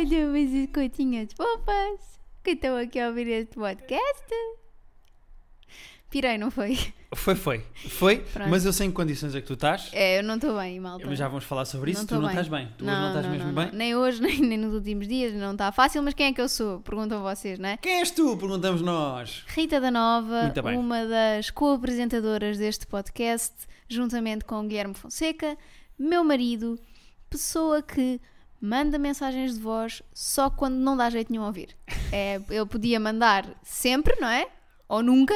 Olha, mas as coitinhas fofas que estão aqui a ouvir este podcast. Pirei, não foi? Foi, foi. Foi, Pronto. mas eu sei em que condições é que tu estás. É, eu não estou bem, malta. Mas já vamos falar sobre isso. Não tu não bem. estás bem. Tu hoje não estás mesmo não, bem. Nem hoje, nem, nem nos últimos dias, não está fácil, mas quem é que eu sou? Perguntam vocês, não é? Quem és tu? Perguntamos nós. Rita da Nova, uma das co-apresentadoras deste podcast, juntamente com Guilherme Fonseca, meu marido, pessoa que manda mensagens de voz só quando não dá jeito nenhum a ouvir. É, eu podia mandar sempre, não é? Ou nunca,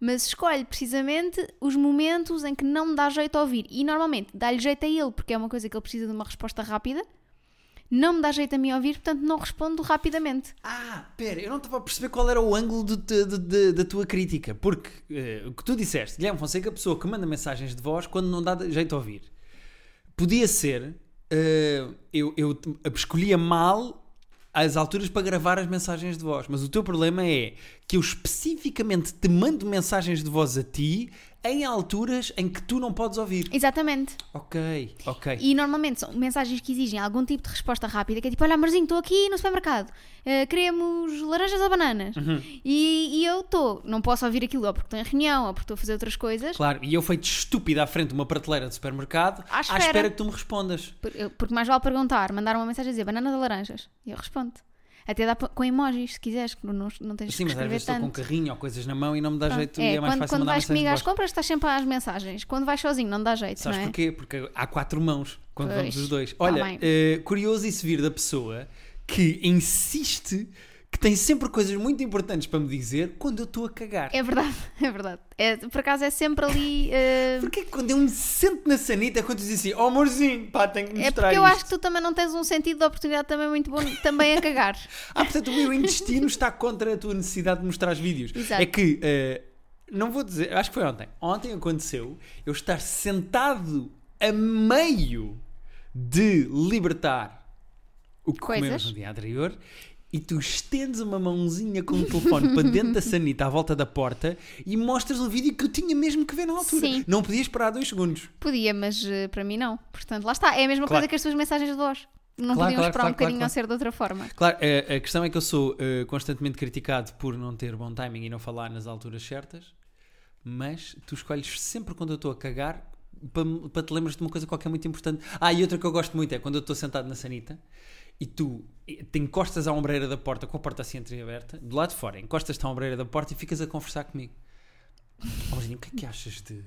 mas escolhe precisamente os momentos em que não me dá jeito a ouvir. E normalmente dá-lhe jeito a ele, porque é uma coisa que ele precisa de uma resposta rápida. Não me dá jeito a mim a ouvir, portanto não respondo rapidamente. Ah, pera, eu não estava a perceber qual era o ângulo da tua crítica. Porque eh, o que tu disseste, Guilherme Fonseca, a pessoa que manda mensagens de voz quando não dá jeito a ouvir. Podia ser, eh, eu, eu escolhia mal as alturas para gravar as mensagens de voz, mas o teu problema é que eu especificamente te mando mensagens de voz a ti em alturas em que tu não podes ouvir. Exatamente. Ok, ok. E normalmente são mensagens que exigem algum tipo de resposta rápida, que é tipo, olha amorzinho, estou aqui no supermercado, eh, queremos laranjas ou bananas? Uhum. E, e eu estou, não posso ouvir aquilo ou porque estou em reunião ou porque estou a fazer outras coisas, Claro, e eu feito estúpido à frente de uma prateleira de supermercado À à espera. espera que tu me respondas. por- eu- porque mais vale perguntar, mandar uma mensagem a dizer bananas ou laranjas? E eu respondo. Até dá com emojis, se quiseres, que não, não, tens Sim, mas às vezes estou com um carrinho ou coisas na mão e não me dá Pronto. jeito É, e é mais quando, fácil quando mandar vais comigo às compras, estás sempre às mensagens. Quando vais sozinho, não dá jeito, Sabes não é? porquê? Porque há quatro mãos quando Pois, vamos os dois. tá Olha, bem. eh, curioso isso vir da pessoa que insiste que tem sempre coisas muito importantes para me dizer quando eu estou a cagar. É verdade, é verdade. É, por acaso é sempre ali. eh, Porque quando eu me sento na sanita é quando dizem assim, oh amorzinho, pá, tenho que É mostrar porque eu isto. acho que tu também não tens um sentido de oportunidade também muito bom também a cagar. Ah, portanto, o meu intestino está contra a tua necessidade de mostrar os vídeos. Exato. É que, eh, não vou dizer, acho que foi ontem. Ontem aconteceu eu estar sentado a meio de libertar o que Coisas. comemos no dia anterior e tu estendes uma mãozinha com o telefone para dentro da sanita à volta da porta e mostras o vídeo que eu tinha mesmo que ver na altura. Sim. Não podia esperar dois segundos. Podia, mas eh, para mim não. Portanto, lá está. É a mesma Claro. coisa que as tuas mensagens de voz. Não Claro, podiam claro, esperar um bocadinho a ser de outra forma. Claro, a, a questão é que eu sou eh, constantemente criticado por não ter bom timing e não falar nas alturas certas, mas tu escolhes sempre quando eu estou a cagar para, para te lembras de uma coisa qualquer muito importante. Ah, e outra que eu gosto muito é quando eu estou sentado na sanita e tu te encostas à ombreira da porta com a porta assim entreaberta, do lado de fora, encostas-te à ombreira da porta e ficas a conversar comigo. Amorzinho, o que é que achas de,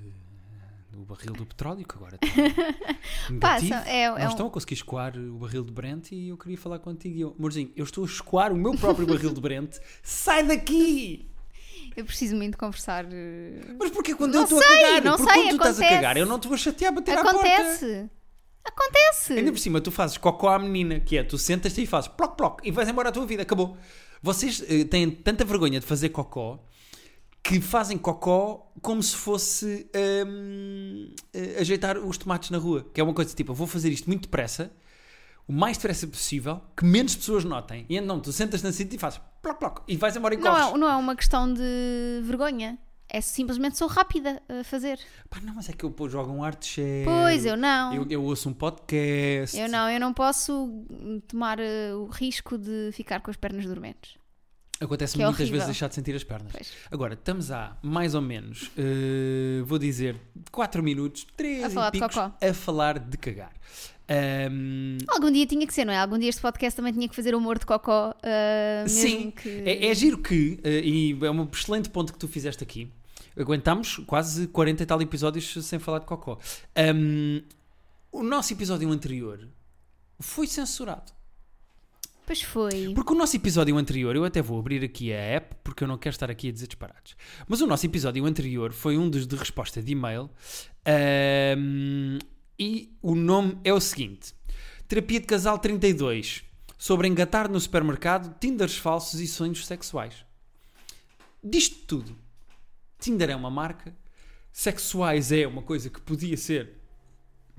do barril do petróleo que agora está negativo? Passa, é- é não um- estão a conseguir escoar o barril de Brent e eu queria falar contigo. E eu, amorzinho, eu estou a escoar o meu próprio barril de Brent. Sai daqui! Eu preciso muito conversar. eh, Mas porquê quando Não eu estou a cagar? não Porque sei, quando tu estás a acontece. cagar, eu não te vou chatear a bater à porta. Acontece! Acontece! Ainda por cima, tu fazes cocó à menina, que é tu sentas-te e fazes ploc ploc e vais embora a tua vida, acabou. Vocês eh, têm tanta vergonha de fazer cocó que fazem cocó como se fosse hum, eh, ajeitar os tomates na rua. Que é uma coisa tipo, eu vou fazer isto muito depressa, o mais depressa possível, que menos pessoas notem. E então tu sentas na cinta e fazes ploc ploc e vais embora e Não corres. é, não é uma questão de vergonha. É simplesmente sou rápida a fazer. Pá, não, mas é que eu pô, jogo um arte cheio. Pois, eu não. Eu, eu ouço um podcast. Eu não, eu não posso tomar eh, o risco de ficar com as pernas dormentes. Acontece é muitas horrível. vezes deixar de sentir as pernas. Pois. Agora, estamos há mais ou menos, eh, vou dizer, 4 minutos, 3 A falar picos, a falar de cagar. Ahm, Algum dia tinha que ser, não é? Algum dia este podcast também tinha que fazer humor de cocó. mesmo sim, que... é, é giro que, eh, e é um excelente ponto que tu fizeste aqui, aguentamos quase 40 e tal episódios sem falar de cocó. Ahm, o nosso episódio anterior foi censurado. Pois foi. Porque o nosso episódio anterior, eu até vou abrir aqui a app, porque eu não quero estar aqui a dizer disparados. Mas o nosso episódio anterior foi um dos de resposta de e-mail. ahm, e o nome é o seguinte: Terapia de Casal 32. Sobre engatar no supermercado, Tinders falsos e sonhos sexuais. Disto tudo. Tinder é uma marca. Sexuais é uma coisa que podia ser.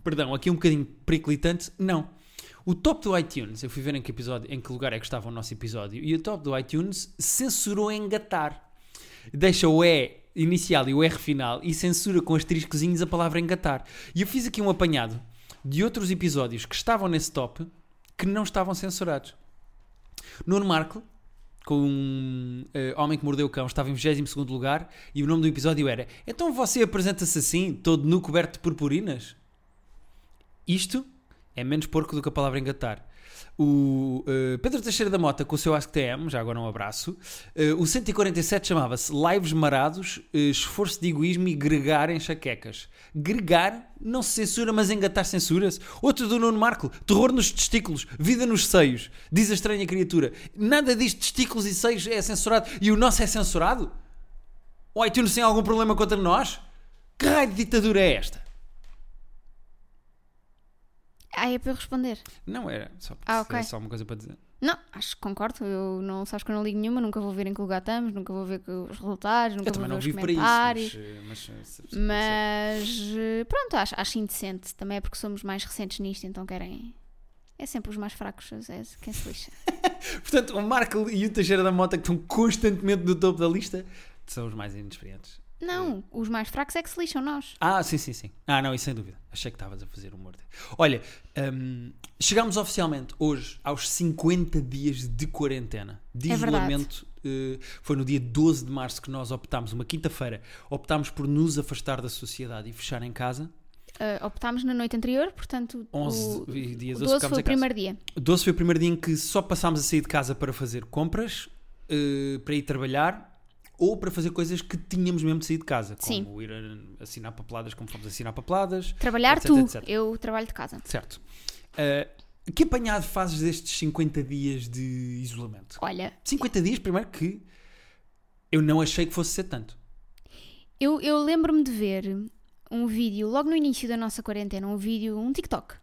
Perdão, aqui um bocadinho periclitante. Não. O top do iTunes, eu fui ver em que, episódio, em que lugar é que estava o nosso episódio, e o top do iTunes censurou engatar. Deixa o E inicial e o R final e censura com asteriscozinhos a palavra engatar. E eu fiz aqui um apanhado de outros episódios que estavam nesse top que não estavam censurados. Nuno Marco, com um eh, Homem que Mordeu o Cão, estava em 22 lugar e o nome do episódio era Então você apresenta-se assim, todo nu coberto de purpurinas? Isto é menos porco do que a palavra engatar. O eh, Pedro Teixeira da Mota com o seu AskTM, já agora um abraço. Eh, o 147 chamava-se Lives Marados, eh, Esforço de Egoísmo e Gregar em Chaquecas. Gregar não se censura, mas engatar censura-se. Outro do Nuno Marco, terror nos testículos, vida nos seios, diz a estranha criatura. Nada disto, testículos e seios é censurado e o nosso é censurado? O iTunes tem algum problema contra nós? Que raio de ditadura é esta? Ah, é para eu responder. Não era, só, Ah, ok. é só uma coisa para dizer. Não, acho que concordo. Eu não sabes que eu não ligo nenhuma, nunca vou ver em que lugar estamos, nunca vou ver os resultados, nunca Eu vou ver não os para isso, comentários. mas, eh, mas, eh, Mas eh, pronto, acho, acho indecente. Também é porque somos mais recentes nisto, então querem. É sempre os mais fracos, é quem se lixa. Portanto, o Marco e o Teixeira da Mota, que estão constantemente no topo da lista, são os mais inexperientes. Não, os mais fracos é que se lixam nós. Ah, sim, sim, sim. Ah, não, isso sem dúvida. Achei que estavas a fazer humor. Olha, hum, chegámos oficialmente hoje aos 50 dias de quarentena. De É isolamento. eh, foi no dia 12 de março que nós optámos, uma quinta-feira, optámos por nos afastar da sociedade e fechar em casa. Uh, optámos na noite anterior, portanto, 11 o, dia o 12 12 ficámos foi o primeiro dia. 12 foi o primeiro dia em que só passámos a sair de casa para fazer compras, eh, para ir trabalhar ou para fazer coisas que tínhamos mesmo de sair de casa, como Sim. ir a assinar papeladas, como fomos assinar papeladas. Trabalhar etc, tu, etc. eu trabalho de casa. Certo. Eh, que apanhado fazes destes 50 dias de isolamento? Olha, 50 dias, primeiro que eu não achei que fosse ser tanto. eu, eu lembro-me de ver um vídeo, logo no início da nossa quarentena, um vídeo, um TikTok,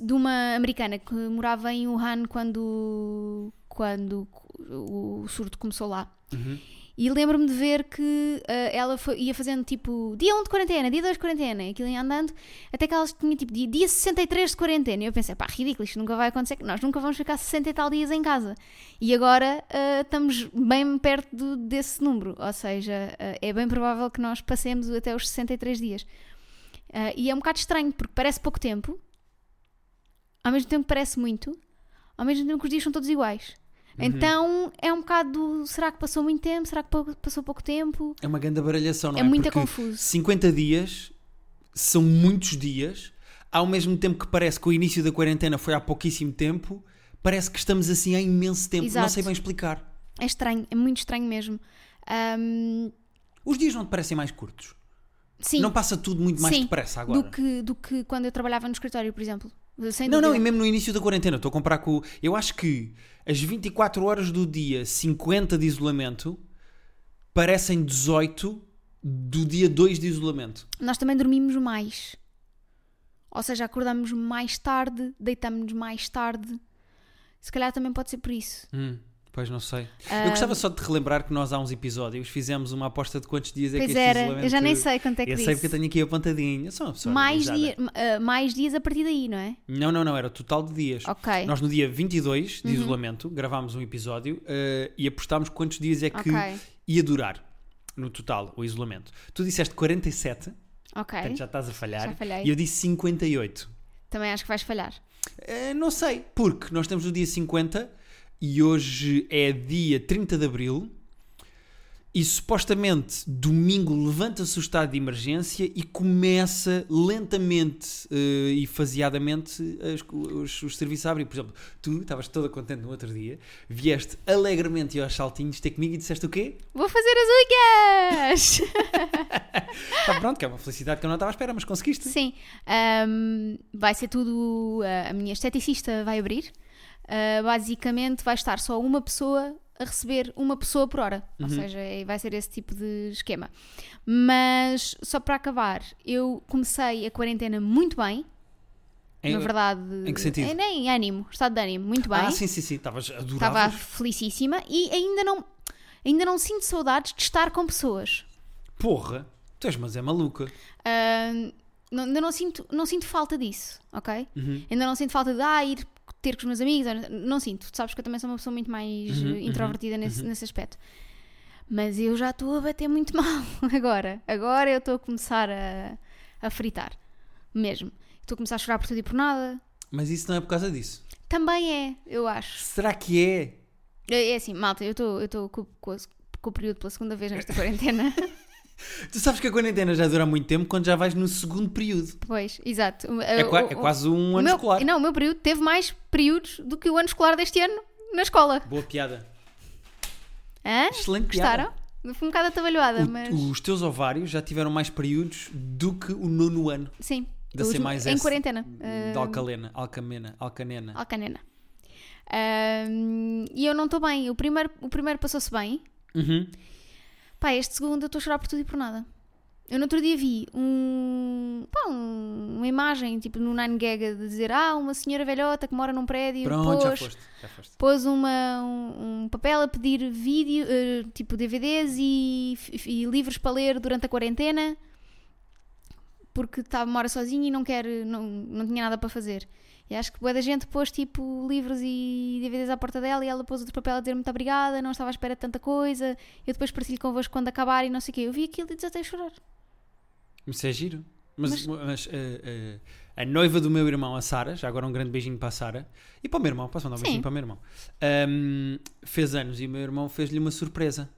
de uma americana que morava em Wuhan quando, quando o surto começou lá. Uhum. E lembro-me de ver que ah, ela foi- ia fazendo tipo dia 1 de quarentena, dia 2 de quarentena, e aquilo ia andando, até que ela tinha tipo dia, dia 63 de quarentena. E eu pensei, pá, ridículo, isto nunca vai acontecer, nós nunca vamos ficar 60 e tal dias em casa. E agora ah, estamos bem perto do- desse número, ou seja, ah, é bem provável que nós passemos até os 63 dias. E é um bocado estranho, porque parece pouco tempo, ao mesmo tempo parece muito, ao mesmo tempo que os dias são todos iguais. Uhum. Então é um bocado do, será que passou muito tempo? Será que passou pouco tempo? É uma grande baralhação, não é? é muito confuso. 50 dias são muitos dias, ao mesmo tempo que parece que o início da quarentena foi há pouquíssimo tempo, parece que estamos assim há imenso tempo. Não Exato. sei bem explicar. É estranho, é muito estranho mesmo. Ahm, Os dias não te parecem mais curtos? sim, Não passa tudo muito mais Sim, depressa agora? do que, do que quando eu trabalhava no escritório, por exemplo. Sem Não, não, e mesmo no início da quarentena, estou a comparar com. Eu acho que as 24 horas do dia, 50 de isolamento, parecem 18 do dia 2 de isolamento. Nós também dormimos mais. Ou seja, acordamos mais tarde, deitamos-nos mais tarde. Se calhar também pode ser por isso. Hum, pois não sei. Eu gostava só de relembrar que nós há uns episódios fizemos uma aposta de quantos dias é que este era, isolamento... eu já nem sei quanto é que Eu sei porque eu tenho aqui apontadinho. Eu sou uma pessoa mais, dia, ah, mais dias a partir daí, não é? Não, não, não. Era o total de dias. Ok. Uhum. Nós no dia 22 de isolamento gravámos um episódio eh, e apostámos quantos dias é que Ok. ia durar no total o isolamento. Tu disseste 47, Ok. portanto já estás a falhar. Já falhei. E eu disse 58. Também acho que vais falhar. Eh, não sei, porque nós estamos no dia 50 e hoje é dia 30 de abril. E supostamente domingo levanta-se o estado de emergência e começa lentamente eh, e faseadamente as- os, os serviços a abrir. Por exemplo, tu estavas toda contente no outro dia, vieste alegremente aos saltinhos ter comigo e disseste o quê? Vou fazer as unhas! Está pronto, que é uma felicidade que eu não estava à espera, mas conseguiste. Sim. Ahm, vai ser tudo. ah, a minha esteticista vai abrir. Ah, basicamente, vai estar só uma pessoa a receber uma pessoa por hora. Ou Uhum. seja, é- vai ser esse tipo de esquema. Mas, só para acabar, eu comecei a quarentena muito bem. Em- na verdade. em que sentido? É, nem ânimo, estado de ânimo, muito bem. Ah, sim, sim, sim, estavas Estava adorável. felicíssima e ainda não, ainda não sinto saudades de estar com pessoas. Porra, tu és, mas é maluca. Ah, não, ainda não sinto, não sinto falta disso, ok? Uhum. Ainda não sinto falta de ah, ir ter com os meus amigos. Não sinto. Tu sabes que eu também sou uma pessoa muito mais Uhum, eh, introvertida nesse, nesse aspecto. Mas eu já estou a bater muito mal agora. Agora eu estou a começar a, a fritar. Mesmo. Estou a começar a chorar por tudo e por nada. Mas isso não é por causa disso. Também é, eu acho. Será que é? É é assim, malta, eu estou com, com, com o período pela segunda vez nesta quarentena. Tu sabes que a quarentena já dura muito tempo quando já vais no segundo período. pois, exato. É, qua- é quase um ano meu, escolar. Não, o meu período teve mais períodos do que o ano escolar deste ano na escola. Boa piada. Hã? Excelente piada. Gostaram? Fui um bocado atabalhoada, O- mas. Os teus ovários já tiveram mais períodos do que o nono ano Sim. da Os- C mais em S quarentena. de Ah, Alcalena, Alcamena, Alcanena. Alcanena. Ahm, e eu não estou bem. O primeiro, o primeiro passou-se bem. Uhum. Pá, este segundo eu estou a chorar por tudo e por nada. Eu no outro dia vi um, pá, um- uma imagem, tipo no Nine Gag, de dizer Ah, uma senhora velhota que mora num prédio Pronto, já pôs, foste. Já foste. pôs uma, um, um papel a pedir vídeo, eh, tipo DVDs e, e livros para ler durante a quarentena porque tá, mora sozinha e não quer, não, não tinha nada para fazer. E acho que boa da gente pôs tipo livros e DVDs à porta dela e ela pôs outro papel a dizer muito obrigada, não estava à espera de tanta coisa. Eu depois partilho convosco quando acabar e não sei o quê. Eu vi aquilo e desatei a chorar. Isso é giro. Mas, mas, eh, eh, a noiva do meu irmão, a Sara, já agora um grande beijinho para a Sara e para o meu irmão, posso mandar um Sim. beijinho para o meu irmão, Ahm, fez anos e o meu irmão fez-lhe uma surpresa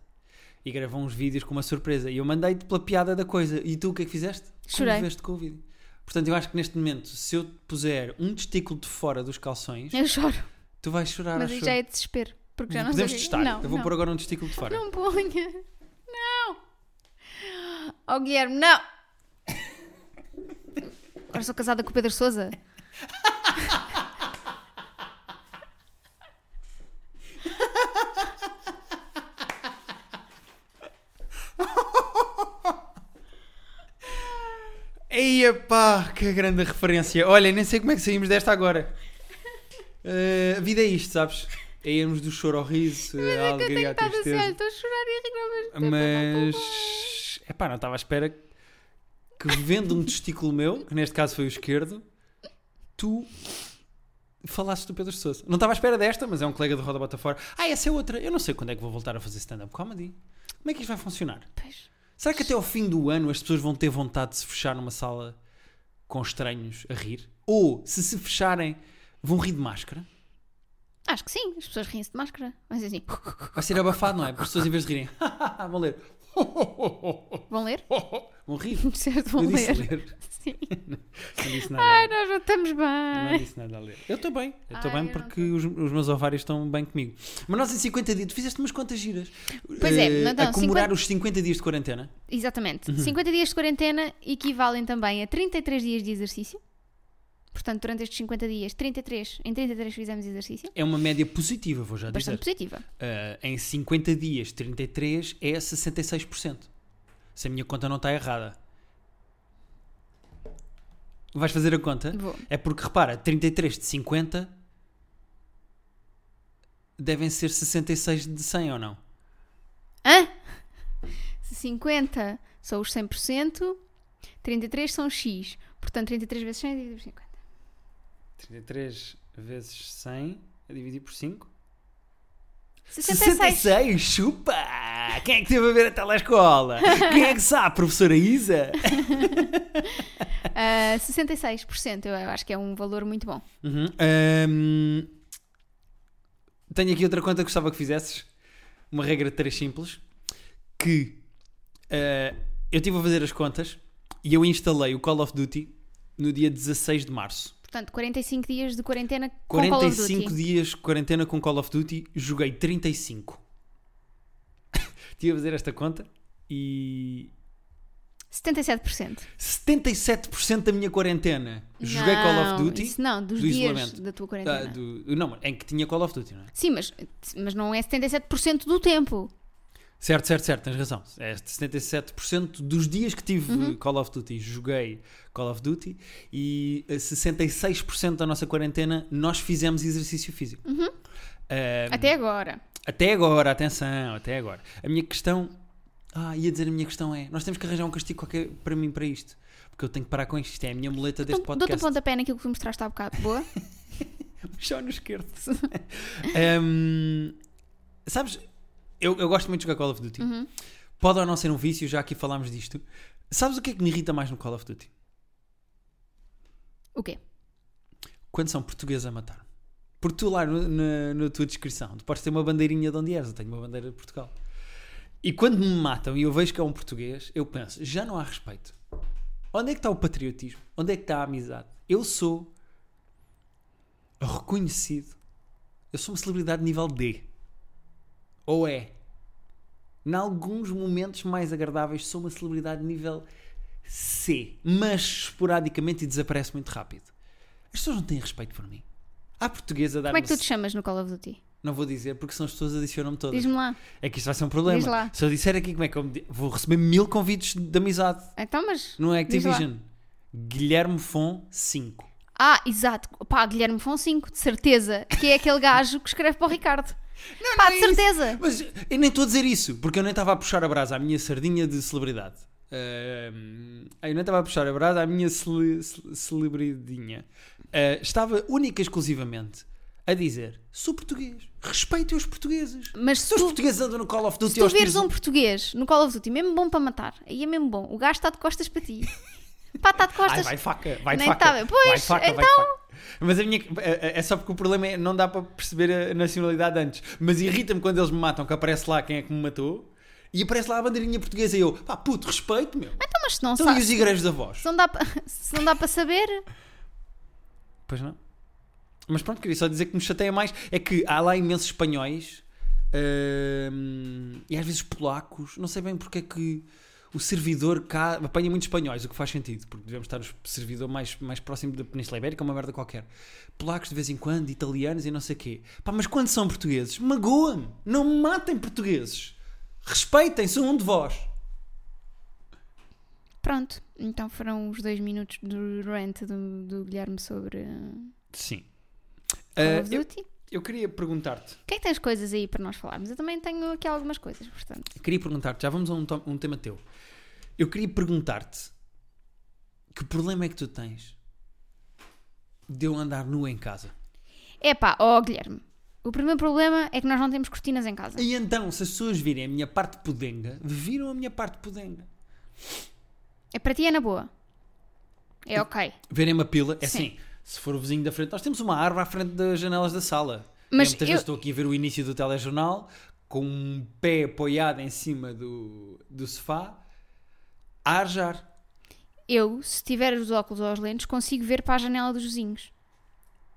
e gravou uns vídeos com uma surpresa e eu mandei-te pela piada da coisa. E tu o que é que fizeste? Chorei. Comoveste com o vídeo. Portanto, eu acho que neste momento, se eu te puser um testículo de fora dos calções, Eu choro. tu vais chorar. Mas acho eu. já é desespero. Porque já não Podemos sei o quê. testar. Não, eu vou não. pôr agora um testículo de fora. Não ponha. Não. Oh, Guilherme, não. Agora sou casada com o Pedro Sousa. Eia pá, que grande referência. Olha, nem sei como é que saímos desta agora. Eh, a vida é isto, sabes? É irmos do choro ao riso, à Eu tenho alegria, à assim, tristeza. estou a chorar e a rir ao mesmo tempo. estou Mas, é pá, não estava à espera que vendo um testículo meu, que neste caso foi o esquerdo, tu falasses do Pedro Sousa. Não estava à espera desta, mas é um colega do Roda Bota Fora. Ah, essa é outra. Eu não sei quando é que vou voltar a fazer stand-up comedy. Como é que isto vai funcionar? Pois. Será que até ao fim do ano as pessoas vão ter vontade de se fechar numa sala com estranhos a rir? Ou, se se fecharem, vão rir de máscara? Acho que sim, as pessoas riem-se de máscara. Mas assim, Vai ser abafado, não é? Para as pessoas, em vez de rirem, vão ler. vão ler? Vão rir. Certo, vão Eu disse ler. ler. Sim. Não disse nada. Ai, nós não estamos Eu não bem. disse nada a ler. Eu estou bem. Eu estou bem não porque os, os meus ovários estão bem comigo. Mas nós em 50 dias, tu fizeste umas contas giras. Pois é, Eh, então, a comemorar 50 os 50 dias de quarentena. Exatamente. Uhum. 50 dias de quarentena equivalem também a 33 dias de exercício. Portanto, durante estes 50 dias, 33, em 33 fizemos exercício. É uma média positiva, vou já dizer. Bastante positiva. Uh, em 50 dias, 33 é 66%. Se a minha conta não está errada. Vais fazer a conta? Vou. É porque, repara, 33 de 50 devem ser 66 de 100 ou não? Hã? Se 50 são os 100%, 33 são X. Portanto, 33 vezes 100 é dividido por 50. 33 vezes 100 a dividir por 5? 66. 66, chupa! Quem é que teve a ver a telescola? Quem é que sabe, professora Isa? Ah, 66%, eu acho que é um valor muito bom. Uhum. Ahm, tenho aqui outra conta que gostava que fizesses. Uma regra de três simples. Que ah, eu estive a fazer as contas e eu instalei o Call of Duty no dia 16 de março. Portanto, 45 dias de quarentena com Call of 45 Duty. dias de quarentena com Call of Duty, joguei 35. Estive a fazer esta conta e 77%. 77% da minha quarentena joguei Call of Duty. Isso não, dos do dias isolamento. da tua ah, quarentena. do- não, em que tinha Call of Duty, não é? Sim, mas, mas não é 77% do tempo. Certo, certo, certo, tens razão. É 77% dos dias que tive Uhum. Call of Duty joguei Call of Duty e eh, 66% da nossa quarentena nós fizemos exercício físico. Ah, Até agora. até agora, atenção, até agora. A minha questão. Ah, ia dizer a minha questão é: nós temos que arranjar um castigo qualquer para mim para isto. Porque eu tenho que parar com isto. Isto é a minha muleta deste Então, Dou-te um podcast. pontapé naquilo que tu mostraste há bocado. Boa? Só no esquerdo. Hum, sabes, eu, eu gosto muito de jogar Call of Duty. Uhum. Pode ou não ser um vício, já aqui falámos disto. Sabes o que é que me irrita mais no Call of Duty? O quê? Quando são portugueses a matar. Porque tu lá no- na, tua descrição, tu podes ter uma bandeirinha de onde és. Eu tenho uma bandeira de Portugal. E quando me matam e eu vejo que é um português, eu penso, já não há respeito. Onde é que está o patriotismo? Onde é que está a amizade? Eu sou reconhecido. Eu sou uma celebridade nível D. Ou é? Em alguns momentos mais agradáveis, sou uma celebridade nível C. Mas esporadicamente e desaparece muito rápido. As pessoas não têm respeito por mim. Há portuguesa dar Como é que tu te chamas no Call of Duty? Não vou dizer porque são as pessoas adicionam-me todas. Diz-me lá. É que isto vai ser um problema. Diz lá. Se eu disser aqui como é que eu me vou receber mil convites de amizade Então, mas. Diz lá. Activision. Guilherme Fon 5. Ah, exato. Pá, Guilherme Foncinco, de certeza. Que é aquele gajo que escreve para o Ricardo. Pá, de é isso. certeza. Mas eu nem estou a dizer isso, porque eu nem estava a puxar a brasa à minha sardinha de celebridade. Ahm, eu nem estava a puxar a brasa à minha cele- celebridinha. Ah, estava única e exclusivamente a dizer: sou português, respeito os portugueses. Mas Se se os tu, portugueses andam no Call of Duty se tu tiros- um português no Call of Duty, mesmo bom para matar, aí é mesmo bom. O gajo está de costas para ti. Pá, está de Ai, costas. vai faca, vai Nem faca. tá. Pois, vai faca, vai então. faca. Mas a minha, é é só porque o problema é não dá para perceber a nacionalidade antes. Mas irrita-me quando eles me matam, que aparece lá quem é que me matou e aparece lá a bandeirinha portuguesa e eu, pá, puto, respeito, meu. Então, mas se não, Então sabe, e os igrejas da voz? se não dá se não dá para saber, Pois não. Mas pronto, queria só dizer que me chateia mais é que há lá imensos espanhóis hum, e às vezes polacos. Não sei bem porque é que o servidor cá apanha muitos espanhóis, o que faz sentido, porque devemos estar o servidor mais, mais próximo da Península Ibérica, uma merda qualquer. Polacos de vez em quando, italianos e não sei quê. Pá, mas quando são portugueses, magoa-me. Não matem portugueses. Respeitem, sou um de vós. Pronto. Então foram os dois minutos do rant do, do Guilherme sobre Sim. Call Ah, of eu, Duty. eu queria perguntar-te. O que é tens coisas aí para nós falarmos? Eu também tenho aqui algumas coisas, portanto. Queria perguntar-te, já vamos a um, um tema teu. Eu queria perguntar-te que problema é que tu tens de eu andar nu em casa? Epá, ó Guilherme, o primeiro problema é que nós não temos cortinas em casa. E então, se as pessoas virem a minha parte podenga, viram a minha parte podenga. É para ti é na boa. É ok. Verem uma pila, é Sim. assim, se for o vizinho da frente, nós temos uma árvore à frente das janelas da sala. Mas eu, muitas eu- vezes estou aqui a ver o início do telejornal, com um pé apoiado em cima do, do sofá, a arjar. Eu, se tiver os óculos ou as lentes, consigo ver para a janela dos vizinhos.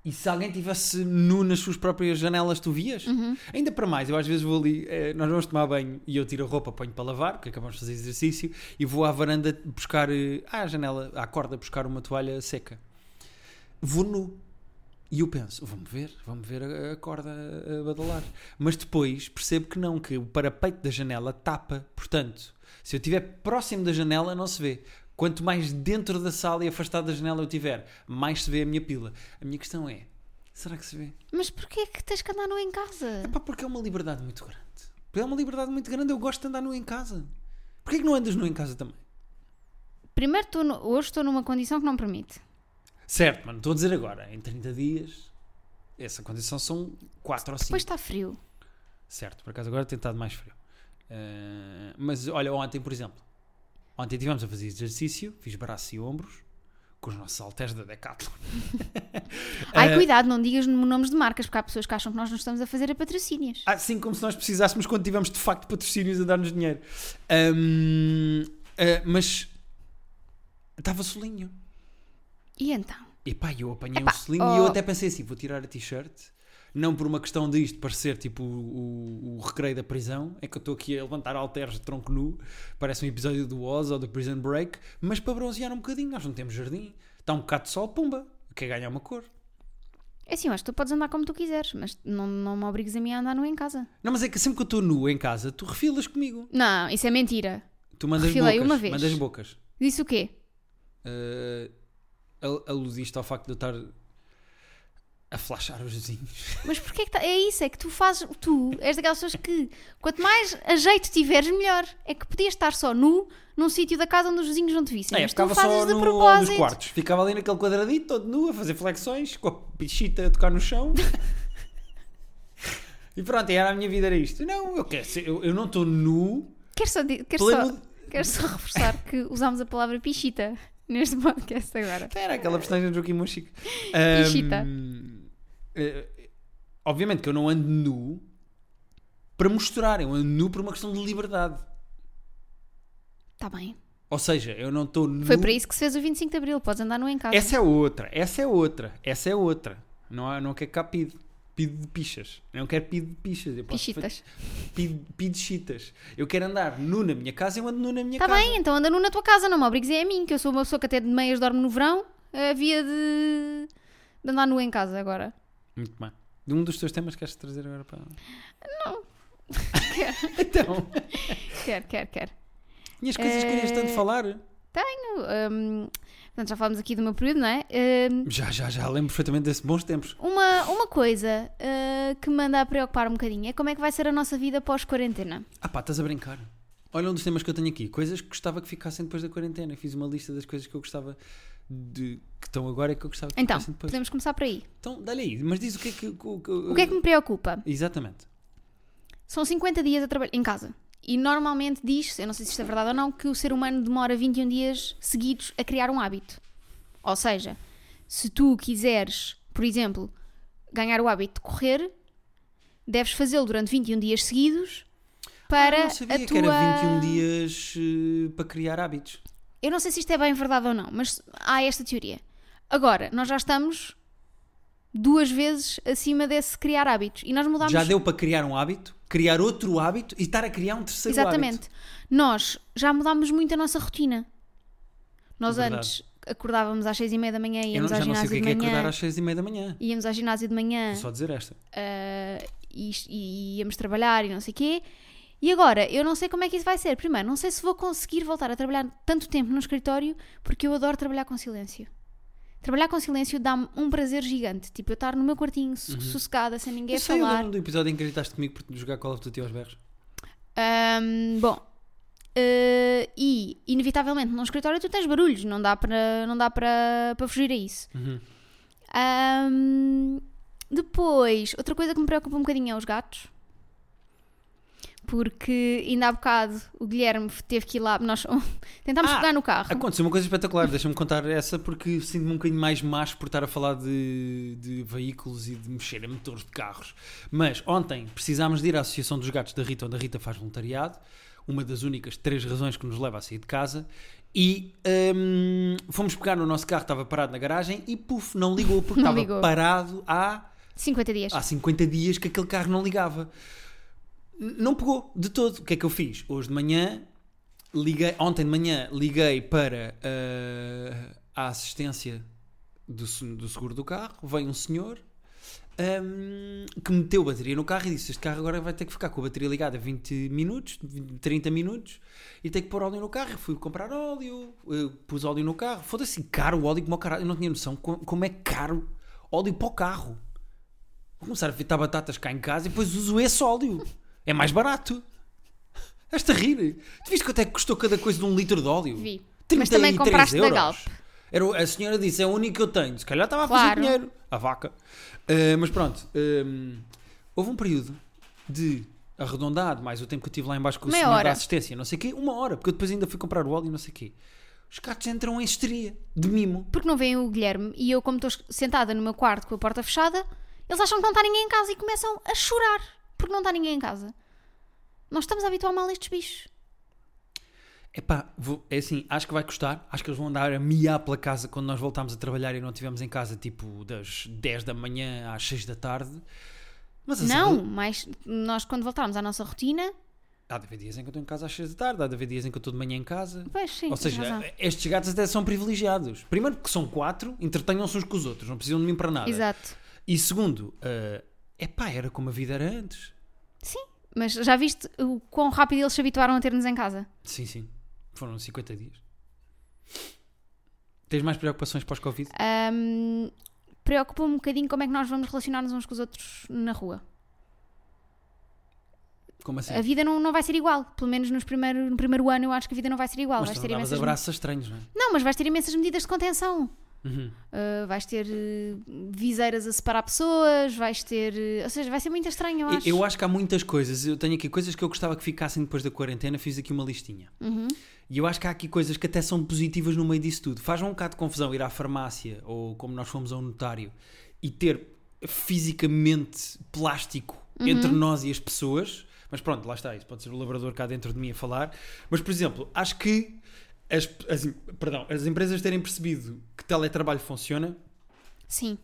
E se alguém tivesse nu nas suas próprias janelas, tu vias? Uhum. Ainda para mais, eu às vezes vou ali, eh, nós vamos tomar banho e eu tiro a roupa, ponho para lavar, porque acabamos de fazer exercício, e vou à varanda buscar, eh, à janela, à corda, buscar uma toalha seca. Vou nu. E eu penso, vamos ver, vamos ver a, a corda a badalar. Mas depois percebo que não, que o parapeito da janela tapa. Portanto, se eu estiver próximo da janela, não se vê. Quanto mais dentro da sala e afastado da janela eu estiver, mais se vê a minha pila. A minha questão é, será que se vê? Mas porquê que tens que andar nu em casa? É pá, porque é uma liberdade muito grande. Porque é uma liberdade muito grande, eu gosto de andar nu em casa. Porquê que não andas nu em casa também? Primeiro, estou no- hoje estou numa condição que não permite. Certo, mano, estou a dizer agora, em 30 dias, essa condição são 4 ou 5. Depois está frio. Certo, por acaso agora tem estado mais frio. Eh, mas olha, ontem, por exemplo, ontem estivemos a fazer exercício, fiz braços e ombros, com os nossos halteres da Decathlon. Ai, cuidado, não digas nomes de marcas, porque há pessoas que acham que nós não estamos a fazer a patrocínios. Assim como se nós precisássemos quando tivemos de facto patrocínios a dar-nos dinheiro. Ahm, eh, mas estava solinho. E então? E pá, eu apanhei Epá, um selinho oh. e eu até pensei assim: vou tirar a t-shirt. Não por uma questão de isto parecer tipo o, o, o recreio da prisão, é que eu estou aqui a levantar halteres de tronco nu, parece um episódio do Oz ou do Prison Break, mas para bronzear um bocadinho. Nós não temos jardim, está um bocado de sol, pumba, quer ganhar uma cor. É assim, eu acho que tu podes andar como tu quiseres, mas não, não me obrigues a mim a andar nu em casa. Não, mas é que sempre que eu estou nu em casa, tu refilas comigo. Não, isso é mentira. Tu mandas Refilei bocas. uma vez. Mandas bocas. Disse o quê? Uh, al- aludiste ao facto de eu estar a flashar os vizinhos. Mas porquê que tá... É isso, é que tu fazes. Tu és daquelas pessoas que quanto mais a jeito tiveres, melhor. É que podias estar só nu num sítio da casa onde os vizinhos não te vissem. É, mas tu ficava fazes de no, propósito. nos quartos. Ficava ali naquele quadradito, todo nu, a fazer flexões, com a pichita a tocar no chão. e pronto, era a minha vida, era isto. Não, eu, quero ser- eu, eu não estou nu. Quero só, quero, só, quero só reforçar que usámos a palavra pichita neste podcast agora. Era aquela personagem do Joaquim Monchique. Pichita. Eh, obviamente que eu não ando nu para mostrar, eu ando nu por uma questão de liberdade. Está Tá bem. Ou seja, eu não estou nu. Foi para isso que se fez o 25 de Abril. Podes andar nu em casa. Essa é outra, essa é outra, essa é outra. Não, há- não quero cá pide. Pide de pichas. Eu não quero pide de pichas. Eu posso Pichitas. fa- Pide, pide chitas. Eu quero andar nu na minha casa, eu ando nu na minha Está casa. Tá bem, então anda nu na tua casa. Não me obrigues é a mim, que eu sou uma pessoa que até de meias dorme no verão. Havia de, de andar nu em casa agora. Muito bem. De um dos teus temas queres trazer agora para. Não. então. Quer, quer, quer. E as coisas que querias tanto Eh, falar? Hum, portanto, já falámos aqui do meu período, não é? Hum, Já, já, já. Lembro perfeitamente desses bons tempos. uma, uma coisa uh, que me anda a preocupar um bocadinho é como é que vai ser a nossa vida pós-quarentena. Ah pá, estás a brincar. Olha um dos temas que eu tenho aqui. Coisas que gostava que ficassem depois da quarentena. Fiz uma lista das coisas que eu gostava de. que estão agora e que eu gostava que Então, depois. podemos começar por aí. Então, dá-lhe aí. Mas diz o que é que. O, O que é que me preocupa? Exatamente. São 50 dias a trabalhar em casa. E normalmente diz-se, eu não sei se isto é verdade ou não, que o ser humano demora 21 dias seguidos a criar um hábito. Ou seja, se tu quiseres, por exemplo, ganhar o hábito de correr, deves fazê-lo durante 21 dias seguidos para Ah, não sabia a que tua... era 21 dias eh, para criar hábitos. Eu não sei se isto é bem verdade ou não, mas há esta teoria. Agora, nós já estamos duas vezes acima desse criar hábitos. E nós mudámos... Já deu para criar um hábito, criar outro hábito e estar a criar um terceiro hábito. Exatamente. Nós já mudámos muito a nossa rotina. Nós Verdade. antes acordávamos às seis e meia da manhã, Eu íamos não, ao já não sei o ginásio que é, de que é manhã, acordar às 6 e meia da manhã. íamos ao ginásio de manhã Vou só dizer esta. ah, e, e íamos trabalhar e não sei o quê. E agora, eu não sei como é que isso vai ser. Primeiro, não sei se vou conseguir voltar a trabalhar tanto tempo no escritório, porque eu adoro trabalhar com silêncio. Trabalhar com silêncio dá-me um prazer gigante. Tipo, eu estar no meu quartinho, su- sossegada, sem ninguém aí eu falar. lembro do episódio em que gritaste comigo por jogar Call of Duty aos berros. Ahm, bom, eh, e inevitavelmente num escritório tu tens barulhos, não dá para não dá para para fugir a isso. Uhum. Ahm, depois, outra coisa que me preocupa um bocadinho é os gatos. Porque ainda há bocado o Guilherme teve que ir lá, nós tentámos Ah, pegar no carro. Aconteceu uma coisa espetacular, deixa-me contar essa porque sinto-me um bocadinho mais macho por estar a falar de, de veículos e de mexer em motores de carros. Mas ontem precisámos de ir à Associação dos Gatos da Rita, onde a Rita faz voluntariado, uma das únicas três razões que nos leva a sair de casa. E hum, fomos pegar no nosso carro, estava parado na garagem e puf, não ligou porque Não estava ligou. parado há 50 dias. há 50 dias que aquele carro não ligava. Não pegou de todo. O que é que eu fiz? Hoje de manhã, liguei, ontem de manhã, liguei para eh, a assistência do, do seguro do carro. Veio um senhor ehm, que meteu bateria no carro e disse: Este carro agora vai ter que ficar com a bateria ligada 20 minutos, 20, 30 minutos e tem que pôr óleo no carro. Eu fui comprar óleo, eh, pus óleo no carro. Foda-se, caro o óleo como o caralho. Eu não tinha noção co- como é caro óleo para o carro. Vou começar a fritar batatas cá em casa e depois uso esse óleo. É mais barato. Estás-te a rir? Tu viste quanto é que custou cada coisa de um litro de óleo? Vi. 33 Mas também compraste da euros. Galp. Era, a senhora disse, é o único que eu tenho. Se calhar estava a fazer Claro. dinheiro. A vaca. Ah, mas pronto. hum, houve um período de arredondado, mais o tempo que eu estive lá embaixo com o senhor da assistência, não sei o quê, uma hora, porque eu depois ainda fui comprar o óleo e não sei o quê. Os gatos entram em histeria de mimo. Porque não vem o Guilherme e eu, como estou sentada no meu quarto com a porta fechada, eles acham que não está ninguém em casa e começam a chorar porque não está ninguém em casa. Nós estamos a habituar mal estes bichos. Epá, vou, é assim, acho que vai custar. Acho que eles vão andar a miar pela casa quando nós voltarmos a trabalhar e não estivermos em casa tipo das 10 da manhã às 6 da tarde. Mas assim, Não, mas nós quando voltarmos à nossa rotina, Há de haver dias em que eu estou em casa às 6 da tarde, há de haver dias em que eu estou de manhã em casa. pois sim, Ou seja, razão. estes gatos até são privilegiados. Primeiro, que são quatro, entretenham-se uns com os outros, não precisam de mim para nada. Exato. E segundo, é epá, era como a vida era antes. Sim, mas já viste o quão rápido eles se habituaram a ter-nos em casa? Sim, sim. Foram 50 dias. Tens mais preocupações pós-Covid? Ahm, Preocupa-me um bocadinho como é que nós vamos relacionar-nos uns com os outros na rua. Como assim? A vida não, não vai ser igual. Pelo menos nos primeiro, no primeiro ano eu acho que a vida não vai ser igual. Mas vais ter imensas... abraços estranhos, não é? Não, mas vais ter imensas medidas de contenção. Uhum. Uh, vais ter uh, viseiras a separar pessoas, vais ter. uh, ou seja, vai ser muito estranho, eu acho. Eu acho que há muitas coisas. Eu tenho aqui coisas que eu gostava que ficassem depois da quarentena. Fiz aqui uma listinha. Uhum. E eu acho que há aqui coisas que até são positivas no meio disso tudo. Faz um bocado de confusão ir à farmácia ou como nós fomos a um notário e ter fisicamente plástico entre nós e as pessoas. Mas pronto, lá está, isso pode ser o labrador cá dentro de mim a falar. Mas, por exemplo, acho que as, as, perdão, as empresas terem percebido que teletrabalho funciona Sim.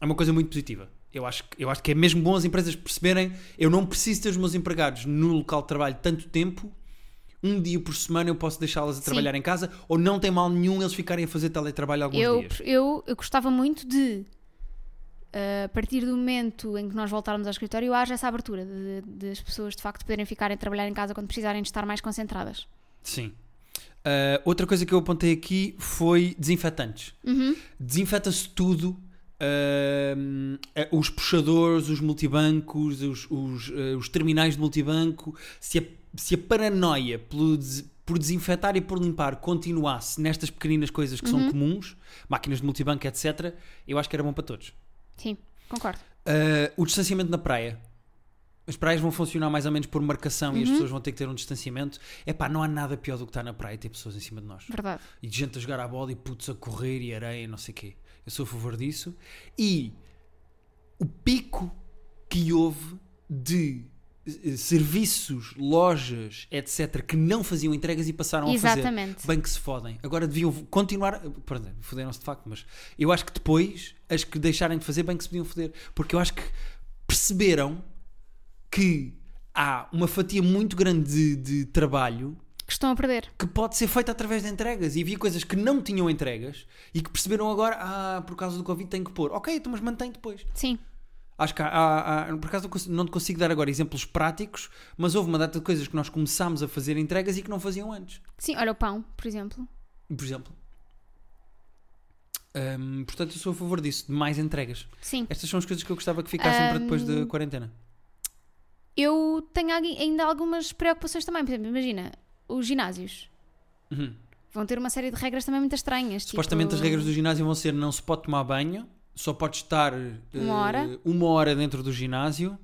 é uma coisa muito positiva. Eu acho, que- eu acho que é mesmo bom as empresas perceberem eu não preciso ter os meus empregados no local de trabalho tanto tempo, um dia por semana eu posso deixá-las a trabalhar em casa, ou não tem mal nenhum eles ficarem a fazer teletrabalho alguns Eu, dias. eu, eu gostava muito de, uh, a partir do momento em que nós voltarmos ao escritório, haja essa abertura de, de as pessoas de facto poderem ficar a trabalhar em casa quando precisarem de estar mais concentradas. Sim. Uh, outra coisa que eu apontei aqui foi desinfetantes. Uhum. Desinfeta-se tudo. uh, os puxadores, os multibancos, os, os, uh, os terminais de multibanco. Se a, se a paranoia pelo des- por desinfetar e por limpar continuasse nestas pequeninas coisas que são comuns, máquinas de multibanco, etc., eu acho que era bom para todos. Sim, concordo. Uh, o distanciamento na praia. As praias vão funcionar mais ou menos por marcação e as pessoas vão ter que ter um distanciamento. É pá, não há nada pior do que estar na praia e ter pessoas em cima de nós. Verdade. E gente a jogar a bola e putos a correr e areia, não sei o quê. Eu sou a favor disso. E o pico que houve de eh, serviços, lojas, etc., que não faziam entregas e passaram a fazer. Exatamente. Bem que se fodem. Agora deviam continuar. Perdão, foderam-se de facto, mas eu acho que depois, as que deixarem de fazer, bem que se podiam foder. Porque eu acho que perceberam que há uma fatia muito grande de, de trabalho Que estão a perder. que pode ser feita através de entregas. E havia coisas que não tinham entregas e que perceberam agora, ah, por causa do Covid tenho que pôr. Ok, então mas mantém depois. Sim. Acho que há, há- há- por acaso não te consigo dar agora exemplos práticos, mas houve uma data de coisas que nós começámos a fazer entregas e que não faziam antes. Sim, olha o pão, por exemplo. Por exemplo. Hum, portanto, eu sou a favor disso, de mais entregas. Sim. Estas são as coisas que eu gostava que ficassem para depois da quarentena. Eu tenho ainda algumas preocupações também. Por exemplo, imagina, os ginásios Uhum. vão ter uma série de regras também muito estranhas. Supostamente tipo... as regras do ginásio vão ser não se pode tomar banho, só pode estar Uma eh, hora. uma hora dentro do ginásio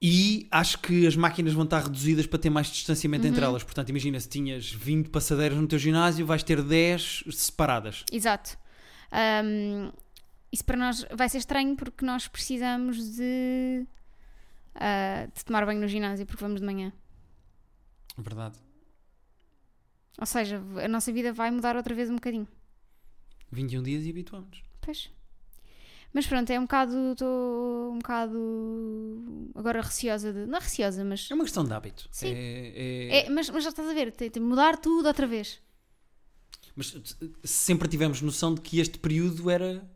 e acho que as máquinas vão estar reduzidas para ter mais distanciamento Uhum. entre elas. Portanto, imagina se tinhas 20 passadeiras no teu ginásio, vais ter 10 separadas. Exato. Ahm, isso para nós vai ser estranho porque nós precisamos de, ah, de tomar banho no ginásio porque vamos de manhã. Verdade. Ou seja, a nossa vida vai mudar outra vez um bocadinho. 21 dias e habituamos. Pois. Mas pronto, é um bocado. Estou um bocado. Agora receosa de. Não é receosa, mas. É uma questão de hábito. Sim. É- é- É, mas, mas já estás a ver, tem, tem de mudar tudo outra vez. Mas sempre tivemos noção de que este período era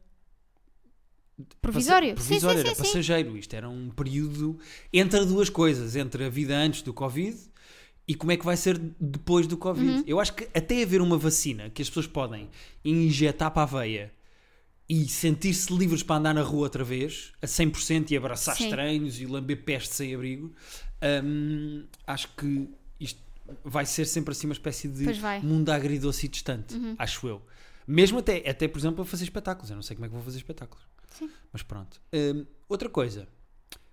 Provisório. Sim, provisório, sim, era sim, passageiro. Isto era um período entre duas coisas, entre a vida antes do Covid e como é que vai ser depois do Covid. Uhum. Eu acho que até haver uma vacina que as pessoas podem injetar para a veia e sentir-se livres para andar na rua outra vez, a 100% e abraçar Sim. estranhos e lamber peste sem abrigo, hum, acho que isto vai ser sempre assim uma espécie de. Uhum. mundo agridoce e distante, acho eu. Mesmo até, até, por exemplo, a fazer espetáculos. Eu não sei como é que vou fazer espetáculos. Sim. Mas pronto. Hum, outra coisa.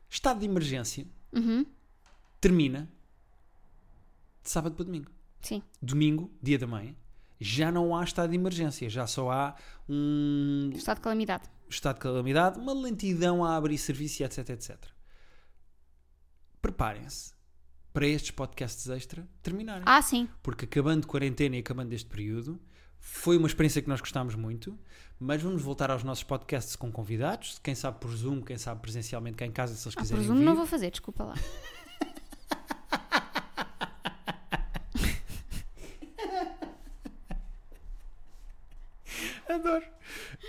Estado de emergência Uhum. termina de sábado para domingo. Sim. Domingo, dia da mãe, já não há estado de emergência. Já só há um Estado de calamidade. estado de calamidade, uma lentidão a abrir serviço etc, etc. Preparem-se para estes podcasts extra terminarem. Ah, sim. Porque acabando quarentena e acabando este período, foi uma experiência que nós gostámos muito, mas vamos voltar aos nossos podcasts com convidados, quem sabe por Zoom, quem sabe presencialmente cá em casa, se eles Ah, quiserem presumo vir. não vou fazer, desculpa lá. Adoro.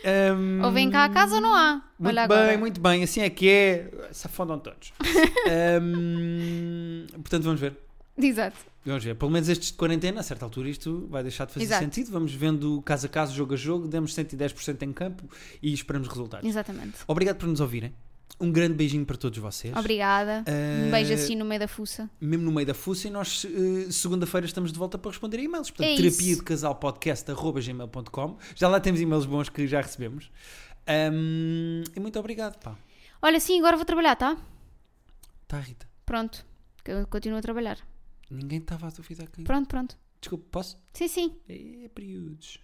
Ahm, Ou vem cá a casa ou não há. Muito Olha bem, agora. muito bem, assim é que é. Se afundam todos. Ahm, portanto, vamos ver. Exato. Vamos ver. Pelo menos estes de quarentena, a certa altura isto vai deixar de fazer Exato. sentido. Vamos vendo caso a caso, jogo a jogo, demos 110% em campo e esperamos resultados. Exatamente. Obrigado por nos ouvirem. Um grande beijinho para todos vocês. Obrigada. Um Eh, beijo assim no meio da fuça. Mesmo no meio da fuça, e nós eh, segunda-feira estamos de volta para responder a e-mails. Portanto, É terapia de casal podcast.gmail.com. Já lá temos e-mails bons que já recebemos. Ahm, e muito obrigado, pá. Olha, sim, agora vou trabalhar, tá? Tá, Rita. Pronto. Eu continuo a trabalhar. Ninguém estava a duvidar que. Pronto, pronto. Desculpa, posso? Sim, sim. É, períodos.